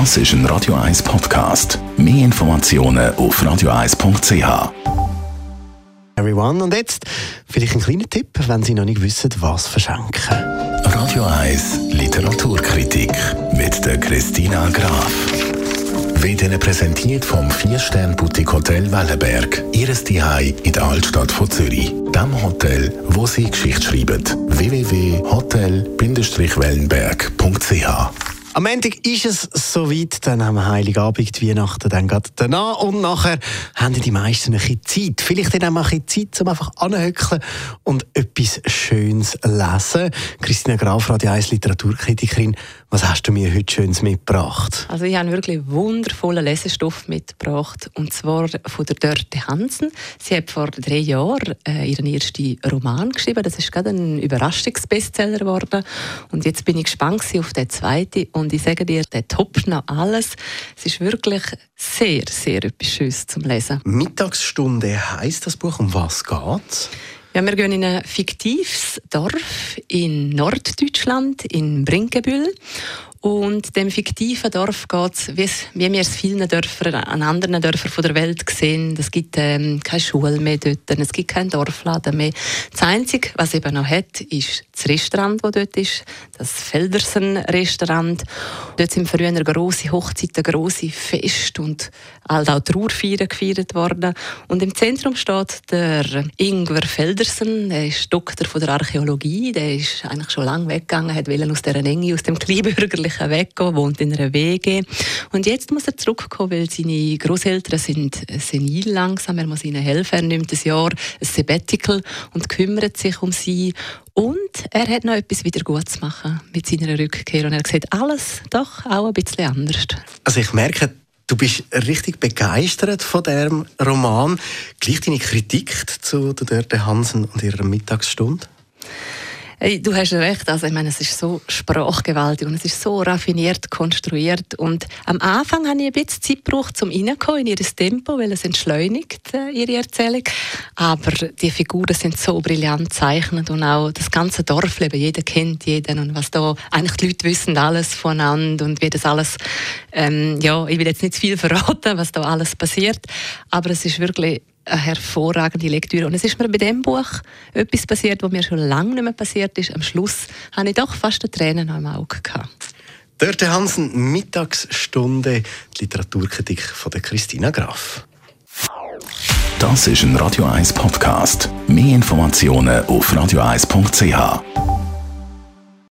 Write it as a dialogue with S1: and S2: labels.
S1: Das ist ein Radio 1 Podcast. Mehr Informationen auf radio1.ch.
S2: Everyone. Und jetzt vielleicht ein kleiner Tipp, wenn Sie noch nicht wissen, was verschenken.
S1: Radio 1 Literaturkritik mit der Christina Graf. Wird Ihnen präsentiert vom 4-Stern-Boutique Hotel Wellenberg. Ihres Zuhause in der Altstadt von Zürich. Dem Hotel, wo Sie Geschichte schreiben. www.hotel-wellenberg.ch
S2: Am Montag ist es soweit, dann haben wir Heiligabend, Weihnachten, dann geht danach und nachher haben die meisten ein bisschen Zeit. Vielleicht dann auch mal ein bisschen Zeit, um einfach anzuhöckeln und etwas Schönes lesen. Christina Graf, Radio 1 Literaturkritikerin, was hast du mir heute Schönes mitgebracht?
S3: Also ich habe wirklich wundervollen Lesestoff mitgebracht und zwar von der Dörte Hansen. Sie hat vor drei Jahren äh, ihren ersten Roman geschrieben. Das ist gerade ein Überraschungsbestseller geworden und jetzt bin ich gespannt auf den zweiten und ich sage dir, der toppt noch alles. Es ist wirklich sehr, sehr etwas Schönes zum Lesen.
S2: Mittagsstunde heißt das Buch. Um was geht's?
S3: Ja, wir gehen in ein fiktives Dorf in Norddeutschland, in Brinkenbüll. Und dem fiktiven Dorf geht es, wie, wir es vielen Dörfern, an anderen Dörfern von der Welt sehen. Es gibt ähm, keine Schule mehr dort, es gibt keinen Dorfladen mehr. Das Einzige, was eben noch hat, ist das Restaurant, das dort ist, das Feldersen-Restaurant. Dort sind früher grosse Hochzeiten, grosse Feste und halt auch Trauerfeiern gefeiert worden. Und im Zentrum steht der Ingwer Feldersen, der ist Doktor von der Archäologie, der ist eigentlich schon lange weggegangen, hat aus dieser Enge, aus dem kleinbürgerlichen weggehen, wohnt in einer WG. Und jetzt muss er zurückkommen, weil seine Großeltern sind senil langsam, er muss ihnen helfen, er nimmt ein Jahr ein Sabbatical und kümmert sich um sie und er hat noch etwas wieder gut zu machen mit seiner Rückkehr. Und er sieht alles doch auch ein bisschen anders.
S2: Also ich merke, du bist richtig begeistert von diesem Roman. Gleich deine Kritik zu der Hansen und ihrer Mittagsstunde?
S3: Hey, du hast recht. Also, ich meine, es ist so sprachgewaltig und es ist so raffiniert konstruiert. Und am Anfang habe ich ein bisschen Zeit gebraucht, um reinzukommen in ihr Tempo, weil es entschleunigt, äh, ihre Erzählung. Aber die Figuren sind so brillant gezeichnet und auch das ganze Dorfleben. Jeder kennt jeden und was da, eigentlich die Leute wissen alles voneinander und wie das alles, ähm, ja, ich will jetzt nicht zu viel verraten, was da alles passiert. Aber es ist wirklich eine hervorragende Lektüre. Und es ist mir bei dem Buch etwas passiert, was mir schon lange nicht mehr passiert ist. Am Schluss hatte ich doch fast eine Tränen am Auge. Gehabt.
S2: Dörte Hansen, Mittagsstunde, die Literaturkritik von der Christina Graf.
S1: Das ist ein Radio 1 Podcast. Mehr Informationen auf radio1.ch.